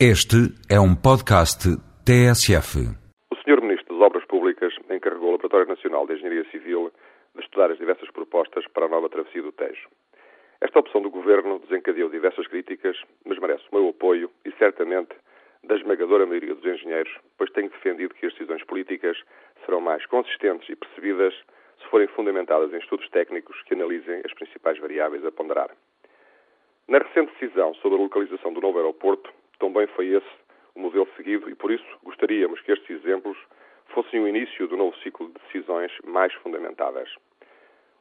Este é um podcast TSF. O Sr. Ministro das Obras Públicas encarregou o Laboratório Nacional de Engenharia Civil de estudar as diversas propostas para a nova travessia do Tejo. Esta opção do Governo desencadeou diversas críticas, mas merece o meu apoio e certamente da esmagadora maioria dos engenheiros, pois tenho defendido que as decisões políticas serão mais consistentes e percebidas se forem fundamentadas em estudos técnicos que analisem as principais variáveis a ponderar. Na recente decisão sobre a localização do novo aeroporto, também foi esse o modelo seguido e, por isso, gostaríamos que estes exemplos fossem o início do novo ciclo de decisões mais fundamentadas.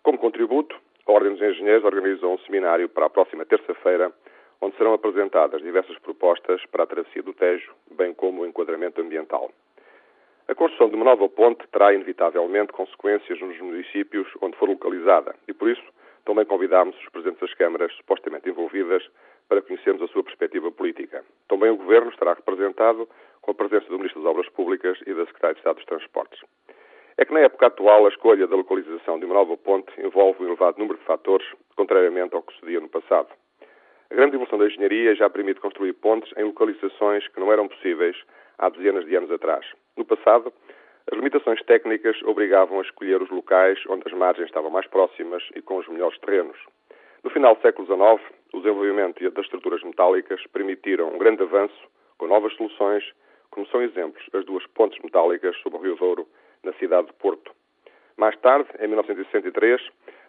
Como contributo, a Ordem dos Engenheiros organizou um seminário para a próxima terça-feira, onde serão apresentadas diversas propostas para a travessia do Tejo, bem como o enquadramento ambiental. A construção de uma nova ponte terá, inevitavelmente, consequências nos municípios onde for localizada e, por isso, também convidámos os presidentes das câmaras supostamente envolvidas para conhecermos a sua perspectiva política. Também o Governo estará representado com a presença do Ministro das Obras Públicas e da Secretária de Estado dos Transportes. É que na época atual a escolha da localização de uma nova ponte envolve um elevado número de fatores, contrariamente ao que sucedia no passado. A grande evolução da engenharia já permite construir pontes em localizações que não eram possíveis há dezenas de anos atrás. No passado, as limitações técnicas obrigavam a escolher os locais onde as margens estavam mais próximas e com os melhores terrenos. No final do século XIX, o desenvolvimento das estruturas metálicas permitiram um grande avanço com novas soluções, como são exemplos as duas pontes metálicas sobre o Rio Douro, na cidade de Porto. Mais tarde, em 1963,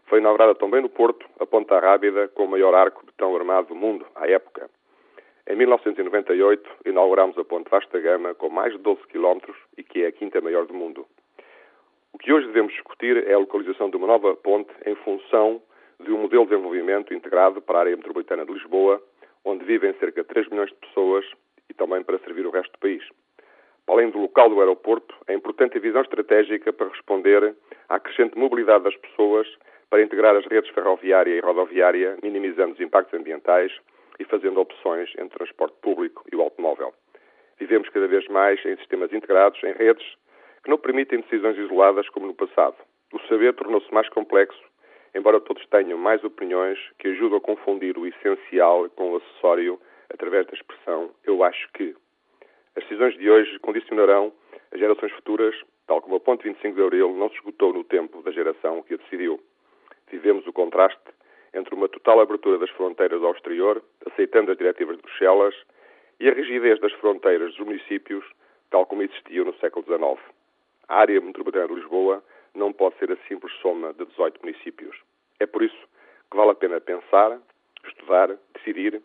foi inaugurada também no Porto a Ponta Rábida com o maior arco de betão armado do mundo, à época. Em 1998, inauguramos a Ponte Vasta Gama com mais de 12 km e que é a quinta maior do mundo. O que hoje devemos discutir é a localização de uma nova ponte em função de um modelo de desenvolvimento integrado para a área metropolitana de Lisboa, onde vivem cerca de 3 milhões de pessoas e também para servir o resto do país. Para além do aeroporto, é importante a visão estratégica para responder à crescente mobilidade das pessoas, para integrar as redes ferroviária e rodoviária, minimizando os impactos ambientais e fazendo opções entre transporte público e o automóvel. Vivemos cada vez mais em sistemas integrados, em redes, que não permitem decisões isoladas como no passado. O saber tornou-se mais complexo embora todos tenham mais opiniões que ajudam a confundir o essencial com o acessório através da expressão eu acho que. As decisões de hoje condicionarão as gerações futuras, tal como a ponte 25 de Abril não se esgotou no tempo da geração que a decidiu. Vivemos o contraste entre uma total abertura das fronteiras ao exterior, aceitando as diretivas de Bruxelas, e a rigidez das fronteiras dos municípios, tal como existiam no século XIX. A área metropolitana de Lisboa não pode ser a simples soma de 18 municípios. É por isso que vale a pena pensar, estudar, decidir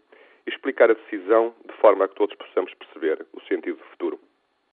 e explicar a decisão de forma a que todos possamos perceber